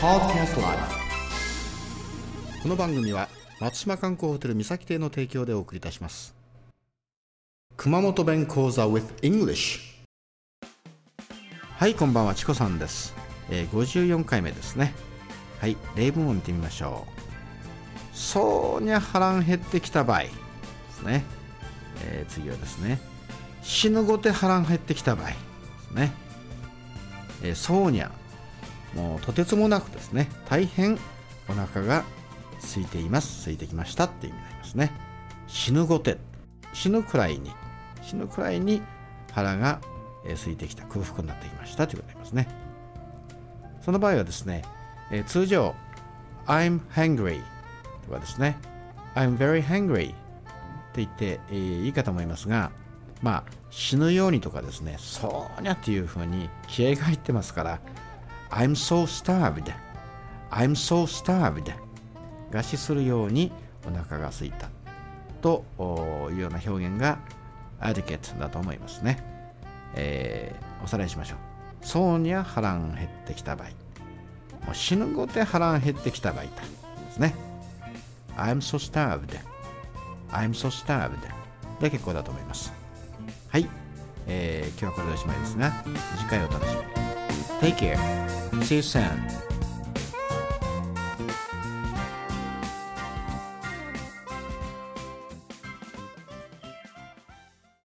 この番組は松島観光ホテル三崎邸の提供でお送りいたします。熊本弁講座 with English はいこんばんはチコさんです、えー、54回目ですね。はい例文を見てみましょう。そうにゃ腹ん減ってきた場合。ですね、えー、次はですね。死ぬごて腹ん減ってきた場合。ですね、えー、そうにゃもうとてつもなくですね大変お腹が空いています。空いてきましたっていう意味になりますね。死ぬごて死ぬくらいに。死ぬくらいに腹が空いてきた。空腹になってきましたということになりますね。その場合はですね、え、通常 I'm hungry とかですね I'm very hungry って言って、いいかと思いますがまあ死ぬようにとかですねそうにゃっていうふうに気合が入ってますから I'm so starved. I'm so starved. 餓死するようにお腹が空いたというような表現が adequate だと思いますね、えー、おさらいしましょう。そうにゃ腹ん減ってきた場合。もう死ぬごて腹ん減ってきた場合ですね。I'm so starved. I'm so starved. で結構だと思います。はい、えー、今日はこれでおしまいですが次回お楽しみに。Take care. see you soon.